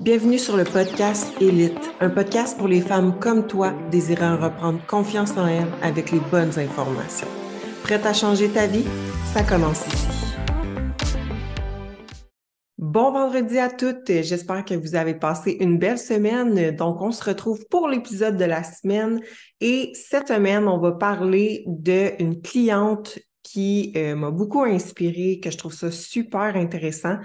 Bienvenue sur le podcast Élite, un podcast pour les femmes comme toi désirant reprendre confiance en elles avec les bonnes informations. Prête à changer ta vie? Ça commence ici. Bon vendredi à toutes. J'espère que vous avez passé une belle semaine. Donc, on se retrouve pour l'épisode de la semaine. Et cette semaine, on va parler d'une cliente qui euh, m'a beaucoup inspirée, que je trouve ça super intéressant.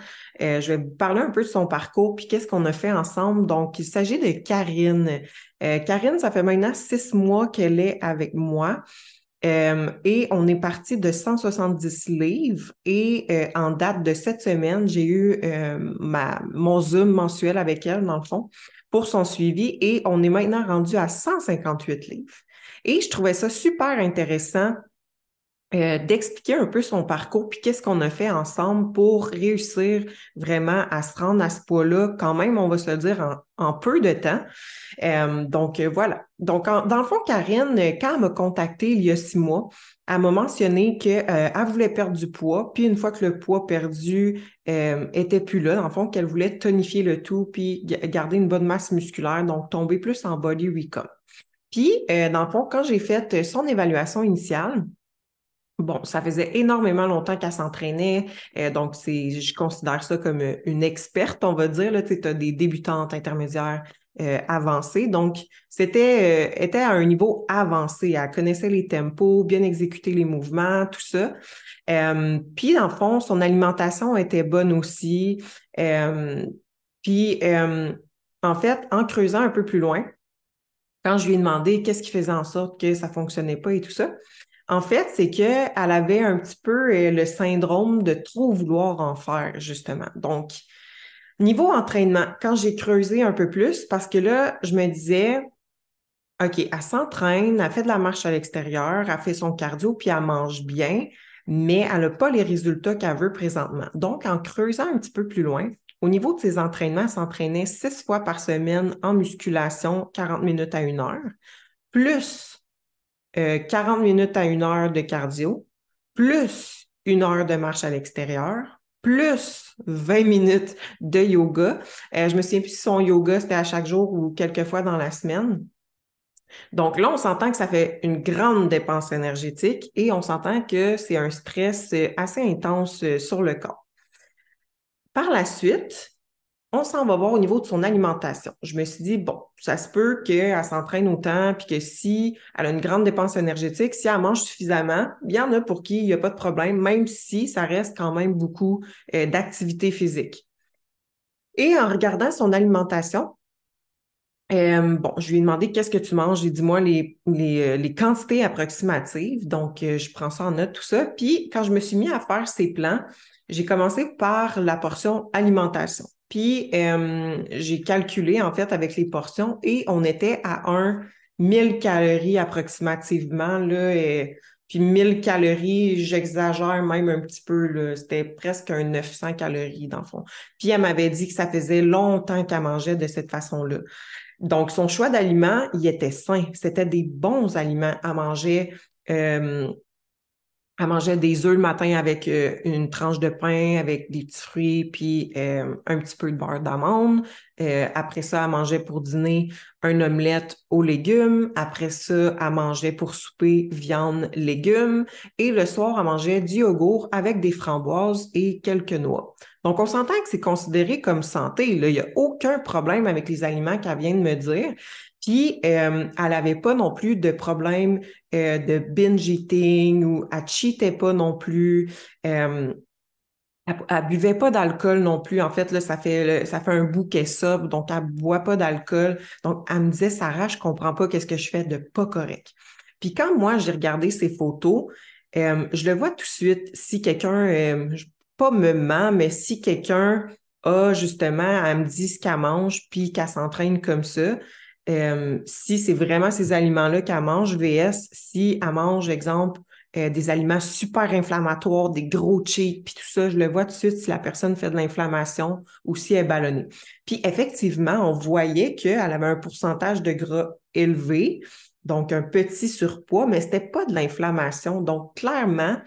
Euh, je vais vous parler un peu de son parcours, puis qu'est-ce qu'on a fait ensemble. Donc, il s'agit de Karine. Euh, Karine, ça fait maintenant six mois qu'elle est avec moi. et on est parti de 170 livres et en date de cette semaine, j'ai eu ma, mon Zoom mensuel avec elle, dans le fond, pour son suivi et on est maintenant rendu à 158 livres. Et je trouvais ça super intéressant euh, d'expliquer un peu son parcours, puis qu'est-ce qu'on a fait ensemble pour réussir vraiment à se rendre à ce poids-là, quand même, on va se le dire, en, peu de temps. Euh, donc, euh, voilà. Donc, dans le fond, Karine, quand elle m'a contacté il y a six mois, elle m'a mentionné qu'elle voulait perdre du poids, puis une fois que le poids perdu était plus là, dans le fond, qu'elle voulait tonifier le tout, puis garder une bonne masse musculaire, donc tomber plus en body recom. Puis, dans le fond, quand j'ai fait son évaluation initiale, Bon, ça faisait énormément longtemps qu'elle s'entraînait, euh, donc je considère ça comme euh, une experte, on va dire. Tu as des débutantes intermédiaires euh, avancées, donc c'était était à un niveau avancé. Elle connaissait les tempos, bien exécuter les mouvements, tout ça. puis le fond, son alimentation était bonne aussi. puis en fait, en creusant un peu plus loin, quand je lui ai demandé qu'est-ce qui faisait en sorte que ça fonctionnait pas et tout ça, en fait, c'est qu'elle avait un petit peu euh, le syndrome de trop vouloir en faire, justement. Donc, niveau entraînement, quand j'ai creusé un peu plus, parce que là, je me disais, OK, elle s'entraîne, elle fait de la marche à l'extérieur, elle fait son cardio, puis elle mange bien, mais elle n'a pas les résultats qu'elle veut présentement. Donc, en creusant un petit peu plus loin, au niveau de ses entraînements, elle s'entraînait six fois par semaine en musculation, 40 minutes à une heure, plus 40 euh, minutes à une heure de cardio, plus une heure de marche à l'extérieur, plus 20 minutes de yoga. Euh, je me souviens plus si son yoga, c'était à chaque jour ou quelques fois dans la semaine. Donc là, on s'entend que ça fait une grande dépense énergétique et on s'entend que c'est un stress assez intense sur le corps. Par la suite, on s'en va voir au niveau de son alimentation. Je me suis dit, bon, ça se peut qu'elle s'entraîne autant, puis que si elle a une grande dépense énergétique, si elle mange suffisamment, il y en a pour qui il n'y a pas de problème, même si ça reste quand même beaucoup euh, d'activité physique. Et en regardant son alimentation, euh, bon, je lui ai demandé qu'est-ce que tu manges? J'ai dit, moi, les, euh, quantités approximatives. Donc, je prends ça en note, tout ça. Puis, quand je me suis mis à faire ces plans, j'ai commencé par la portion alimentation. Puis euh, j'ai calculé en fait avec les portions et on était à un 1000 calories approximativement. Là, et, puis 1000 calories, j'exagère même un petit peu. C'était presque un 900 calories dans le fond. Puis elle m'avait dit que ça faisait longtemps qu'elle mangeait de cette façon-là. Donc, son choix d'aliments, il était sain. C'était des bons aliments à manger. Euh, elle mangeait des œufs le matin avec euh, une tranche de pain, avec des petits fruits, puis euh, un petit peu de beurre d'amande. Euh, après ça, elle mangeait pour dîner un omelette aux légumes. Après ça, elle mangeait pour souper viande, légumes. Et le soir, elle mangeait du yogourt avec des framboises et quelques noix. Donc, on s'entend que c'est considéré comme santé. Il n'y a aucun problème avec les aliments qu'elle vient de me dire. Puis, euh, elle n'avait pas non plus de problème euh, de binge eating ou elle cheatait pas non plus. Euh, elle, ne buvait pas d'alcool non plus. En fait, là, ça fait ça fait un bout qu'elle sobre, donc elle boit pas d'alcool. Donc, elle me disait, Sarah, je comprends pas qu'est-ce que je fais de pas correct. Puis quand moi, j'ai regardé ces photos, je le vois tout de suite. Si quelqu'un, pas me ment, mais si quelqu'un a justement, elle me dit ce qu'elle mange, puis qu'elle s'entraîne comme ça, euh, si c'est vraiment ces aliments-là qu'elle mange, VS, si elle mange, exemple, euh, des aliments super inflammatoires, des gros cheats, puis tout ça, je le vois tout de suite si la personne fait de l'inflammation ou si elle est ballonnée. Puis effectivement, on voyait qu'elle avait un pourcentage de gras élevé, donc un petit surpoids, mais c'était pas de l'inflammation. Donc clairement,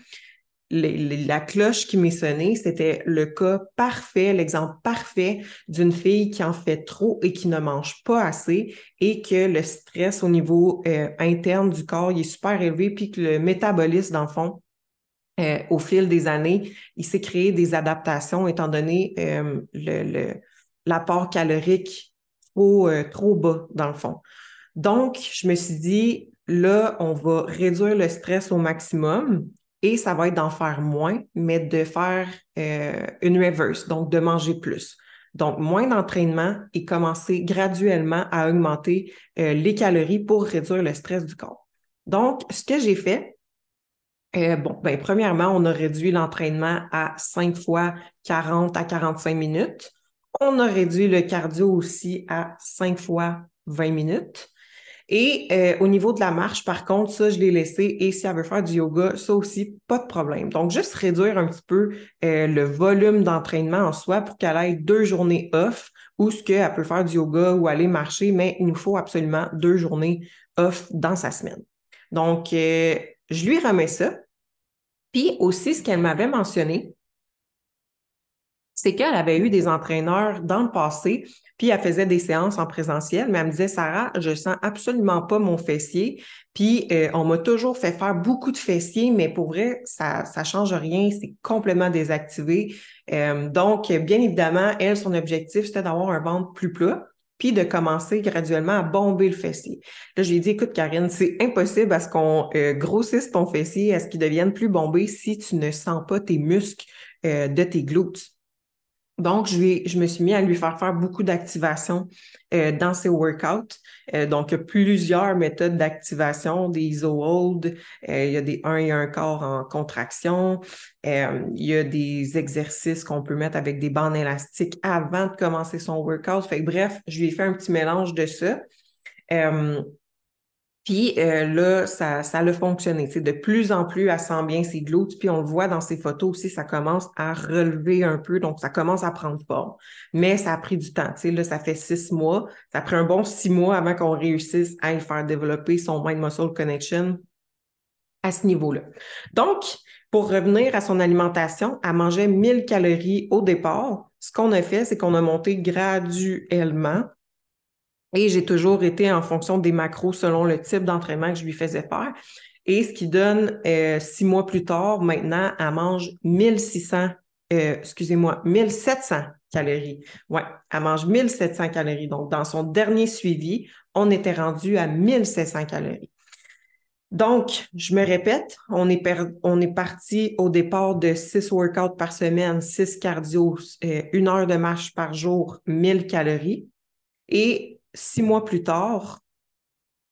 la cloche qui m'est sonnée, c'était le cas parfait, l'exemple parfait d'une fille qui en fait trop et qui ne mange pas assez et que le stress au niveau euh, interne du corps est super élevé, puis que le métabolisme, dans le fond, euh, au fil des années, il s'est créé des adaptations étant donné euh, l'apport calorique trop bas, dans le fond. Donc, je me suis dit, là, on va réduire le stress au maximum et ça va être d'en faire moins, mais de faire euh, une reverse, donc de manger plus. Donc, moins d'entraînement et commencer graduellement à augmenter euh, les calories pour réduire le stress du corps. Donc, ce que j'ai fait, euh, bon, ben, premièrement, on a réduit l'entraînement à 5 fois 40 à 45 minutes. On a réduit le cardio aussi à 5 fois 20 minutes. Et euh, au niveau de la marche, par contre, ça, je l'ai laissé. Et si elle veut faire du yoga, ça aussi, pas de problème. Donc, juste réduire un petit peu euh, le volume d'entraînement en soi pour qu'elle ait deux journées off ou ce qu'elle peut faire du yoga ou aller marcher, mais il nous faut absolument deux journées off dans sa semaine. Donc, euh, je lui remets ça. Puis aussi, ce qu'elle m'avait mentionné, c'est qu'elle avait eu des entraîneurs dans le passé puis elle faisait des séances en présentiel, mais elle me disait, Sarah, je sens absolument pas mon fessier. Puis euh, on m'a toujours fait faire beaucoup de fessiers, mais pour vrai, ça ne change rien, c'est complètement désactivé. Euh, donc, bien évidemment, elle, son objectif, c'était d'avoir un ventre plus plat puis de commencer graduellement à bomber le fessier. Là, je lui ai dit, écoute, Karine, c'est impossible à ce qu'on euh, grossisse ton fessier, à ce qu'il devienne plus bombé si tu ne sens pas tes muscles de tes glutes. Donc, je, je me suis mis à lui faire faire beaucoup d'activation euh, dans ses workouts. Euh, donc, il y a plusieurs méthodes d'activation, des iso hold, euh, il y a des 1 et 1 quart en contraction, il y a des exercices qu'on peut mettre avec des bandes élastiques avant de commencer son workout. Fait bref, je lui ai fait un petit mélange de ça. Puis euh, là, ça, ça a fonctionné. de plus en plus, elle sent bien ses glutes. Puis on le voit dans ses photos aussi, ça commence à relever un peu. Donc, ça commence à prendre forme. Mais ça a pris du temps. là, ça fait six mois. Ça a pris un bon six mois avant qu'on réussisse à y faire développer son mind-muscle connection à ce niveau-là. Donc, pour revenir à son alimentation, elle mangeait 1000 calories au départ. Ce qu'on a fait, c'est qu'on a monté graduellement et j'ai toujours été en fonction des macros selon le type d'entraînement que je lui faisais faire. Et ce qui donne euh, six mois plus tard, maintenant, elle mange 1600, euh, excusez-moi, 1700 calories. Ouais, elle mange 1700 calories. Donc, dans son dernier suivi, on était rendu à 1700 calories. Donc, je me répète, on est, on est parti au départ de six workouts par semaine, six cardio, euh, une heure de marche par jour, 1000 calories. Et six mois plus tard,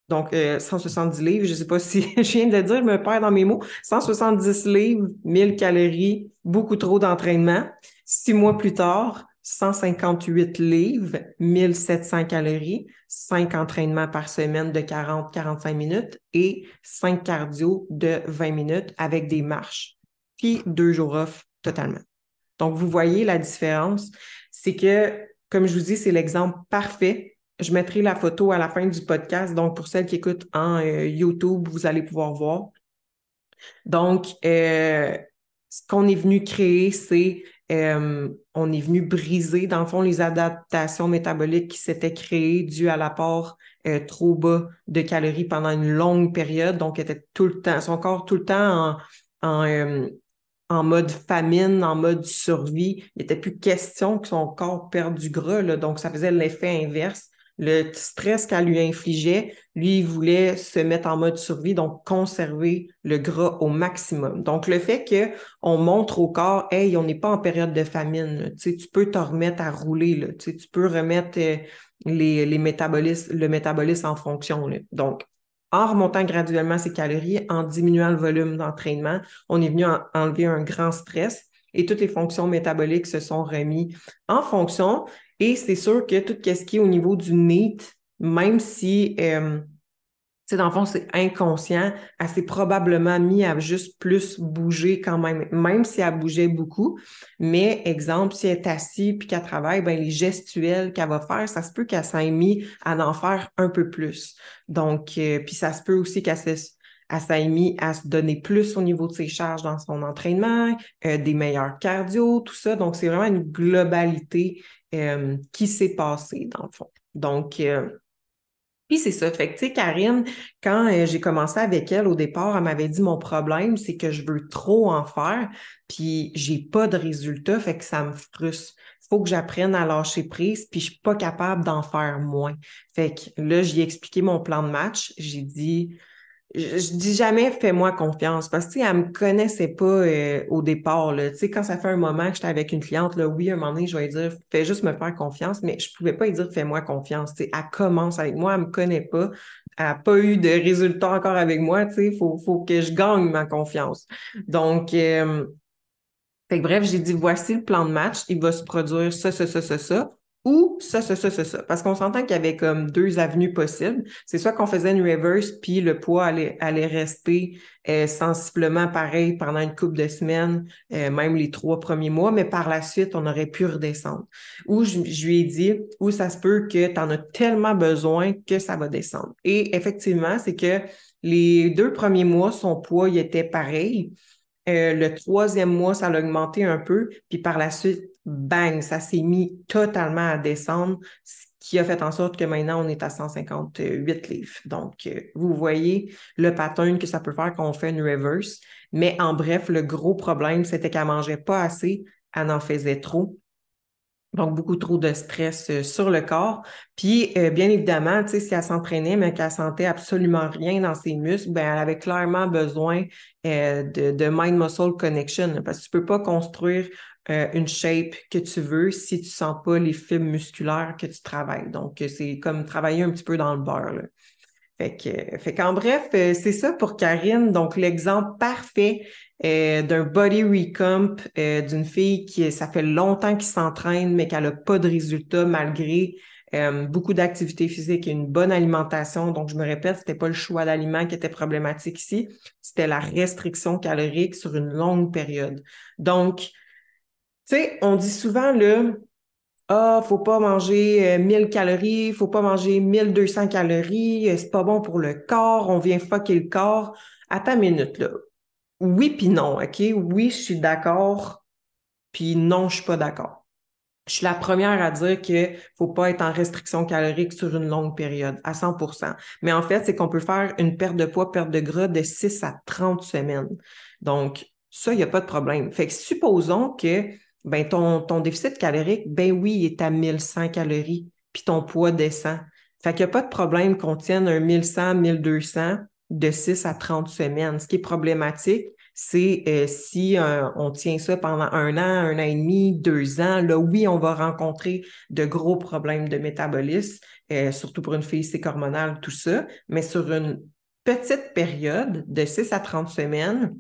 donc 170 euh, livres, je ne sais pas si je viens de le dire, je me dans mes mots, 170 livres, 1000 calories, beaucoup trop d'entraînement. Six mois plus tard, 158 livres, 1700 calories, 5 entraînements par semaine de 40-45 minutes et 5 cardio de 20 minutes avec des marches, puis deux jours off totalement. Donc, vous voyez la différence, c'est que, comme je vous dis, c'est l'exemple parfait je mettrai la photo à la fin du podcast. Donc, pour celles qui écoutent en euh, YouTube, vous allez pouvoir voir. Donc, euh, ce qu'on est venu créer, c'est euh, on est venu briser, dans le fond, les adaptations métaboliques qui s'étaient créées dues à l'apport trop bas de calories pendant une longue période. Donc, était tout le temps, son corps tout le temps en, en, mode famine, en mode survie. Il n'était plus question que son corps perde du gras. donc, ça faisait l'effet inverse le stress qu'elle lui infligeait, lui, il voulait se mettre en mode survie, donc conserver le gras au maximum. Donc, le fait qu'on montre au corps, hey, on n'est pas en période de famine, tu, peux te remettre à rouler, tu, peux remettre euh, les, métabolismes, le métabolisme en fonction. Donc, en remontant graduellement ses calories, en diminuant le volume d'entraînement, on est venu enlever un grand stress et toutes les fonctions métaboliques se sont remis en fonction. Et c'est sûr que tout ce qui est au niveau du NEAT, même si, euh, tu dans le fond, c'est inconscient, elle s'est probablement mis à juste plus bouger quand même, même si elle bougeait beaucoup. Mais, exemple, si elle est assise puis qu'elle travaille, ben les gestuels qu'elle va faire, ça se peut qu'elle s'ait mis à en faire un peu plus. Donc, euh, puis ça se peut aussi qu'elle Elle s'est mise à se donner plus au niveau de ses charges dans son entraînement, euh, des meilleurs cardio, tout ça. Donc, c'est vraiment une globalité euh, qui s'est passée, dans le fond. Donc, euh, puis c'est ça. Fait que, tu sais, Karine, quand j'ai commencé avec elle au départ, elle m'avait dit mon problème, c'est que je veux trop en faire, puis j'ai pas de résultat, fait que ça me frustre faut que j'apprenne à lâcher prise, puis je suis pas capable d'en faire moins. Fait que là, j'ai expliqué mon plan de match. J'ai dit, je, dis jamais fais-moi confiance parce que, elle me connaissait pas euh, au départ, là. Tu sais, quand ça fait un moment que j'étais avec une cliente, là, oui, un moment donné, je vais lui dire, fais juste me faire confiance, mais je pouvais pas lui dire fais-moi confiance. Tu sais, elle commence avec moi, elle me connaît pas, elle n'a pas eu de résultat encore avec moi, tu sais, faut, faut que je gagne ma confiance. Donc, euh, fait que bref, j'ai dit, voici le plan de match, il va se produire ça, ça, ça, ça, ça, ou ça, ça, ça, ça, ça. Parce qu'on s'entend qu'il y avait comme deux avenues possibles. C'est soit qu'on faisait une reverse, puis le poids allait, allait rester euh, sensiblement pareil pendant une couple de semaines, euh, même les trois premiers mois, mais par la suite, on aurait pu redescendre. Ou je, je lui ai dit, ou ça se peut que tu en as tellement besoin que ça va descendre. Et effectivement, c'est que les deux premiers mois, son poids, il était pareil. Euh, le troisième mois, ça a augmenté un peu, puis par la suite, bang, ça s'est mis totalement à descendre, ce qui a fait en sorte que maintenant, on est à 158 livres. Donc, euh, vous voyez le pattern que ça peut faire quand on fait une reverse. Mais en bref, le gros problème, c'était qu'elle mangeait pas assez, elle en faisait trop. Donc, beaucoup trop de stress euh, sur le corps. Puis, euh, bien évidemment, tu sais, si elle s'entraînait, mais qu'elle sentait absolument rien dans ses muscles, ben, elle avait clairement besoin euh, de, mind-muscle connection. Parce que tu peux pas construire une shape que tu veux si tu sens pas les fibres musculaires que tu travailles. Donc, c'est comme travailler un petit peu dans le beurre. Fait que, fait qu'en bref, c'est ça pour Karine. Donc, l'exemple parfait euh, d'un body recomp euh, d'une fille qui, ça fait longtemps qu'il s'entraîne, mais qu'elle n'a pas de résultats malgré euh, beaucoup d'activité physique et une bonne alimentation. Donc, je me répète, c'était pas le choix d'aliments qui était problématique ici, c'était la restriction calorique sur une longue période. Donc, tu sais, on dit souvent le ah, faut pas manger 1000 calories, faut pas manger 1200 calories, c'est pas bon pour le corps, on vient fucker le corps. À ta minute, là oui puis non, OK? Oui, je suis d'accord, puis non, je suis pas d'accord. Je suis la première à dire qu'il faut pas être en restriction calorique sur une longue période, à 100% Mais en fait, c'est qu'on peut faire une perte de poids, perte de gras de 6 à 30 semaines. Donc, ça, il n'y a pas de problème. Fait que supposons que ben, ton, déficit calorique, ben oui, il est à 1100 calories, puis ton poids descend. Fait qu'il n'y a pas de problème qu'on tienne un 1100, 1200 de 6 à 30 semaines. Ce qui est problématique, c'est euh, si euh, on tient ça pendant un an, un an et demi, deux ans, là, oui, on va rencontrer de gros problèmes de métabolisme, euh, surtout pour une fille hormonale, tout ça. Mais sur une petite période de 6 à 30 semaines,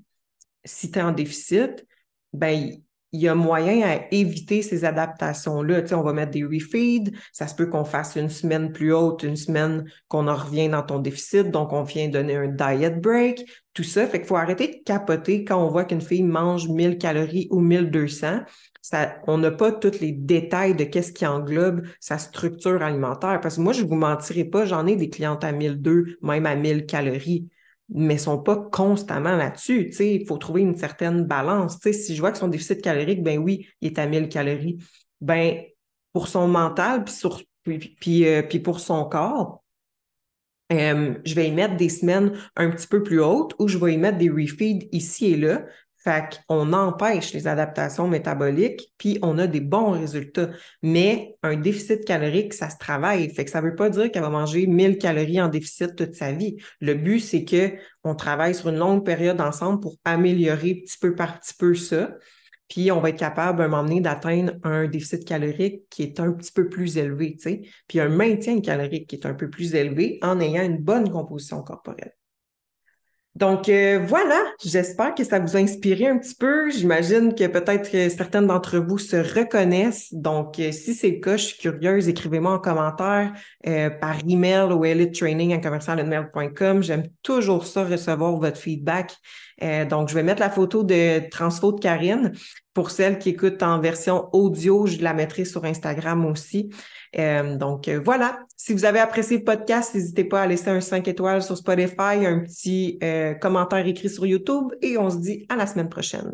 si tu es en déficit, ben, il y a moyen à éviter ces adaptations-là. Tu sais, on va mettre des refeeds, ça se peut qu'on fasse une semaine plus haute, une semaine qu'on en revient dans ton déficit, donc on vient donner un diet break, tout ça. Fait qu'il faut arrêter de capoter quand on voit qu'une fille mange 1000 calories ou 1200. Ça, on n'a pas tous les détails de qu'est-ce qui englobe sa structure alimentaire. Parce que moi, je ne vous mentirai pas, j'en ai des clientes à 1002, même à 1000 calories mais sont pas constamment là-dessus. Il faut trouver une certaine balance. si je vois que son déficit calorique, ben oui, il est à 1000 calories. Ben, pour son mental, puis, euh, puis, pour son corps, euh, je vais y mettre des semaines un petit peu plus hautes ou je vais y mettre des refeeds ici et là fait qu'on empêche les adaptations métaboliques, puis on a des bons résultats. Mais un déficit calorique, ça se travaille. Fait que ça veut pas dire qu'elle va manger 1000 calories en déficit toute sa vie. Le but, c'est qu'on travaille sur une longue période ensemble pour améliorer petit peu par petit peu ça. Puis on va être capable à un moment donné d'atteindre un déficit calorique qui est un petit peu plus élevé, tu sais, puis un maintien calorique qui est un peu plus élevé en ayant une bonne composition corporelle. Donc euh, voilà, j'espère que ça vous a inspiré un petit peu. J'imagine que peut-être certaines d'entre vous se reconnaissent. Donc euh, si c'est le cas, je suis curieuse, écrivez-moi en commentaire euh, par email ou elite training à commercialemail.com. J'aime toujours ça, recevoir votre feedback. donc je vais mettre la photo de Transfo de Karine. Pour celles qui écoutent en version audio, je la mettrai sur Instagram aussi. Euh, donc voilà, si vous avez apprécié le podcast, n'hésitez pas à laisser un 5 étoiles sur Spotify, un petit commentaire écrit sur YouTube et on se dit à la semaine prochaine.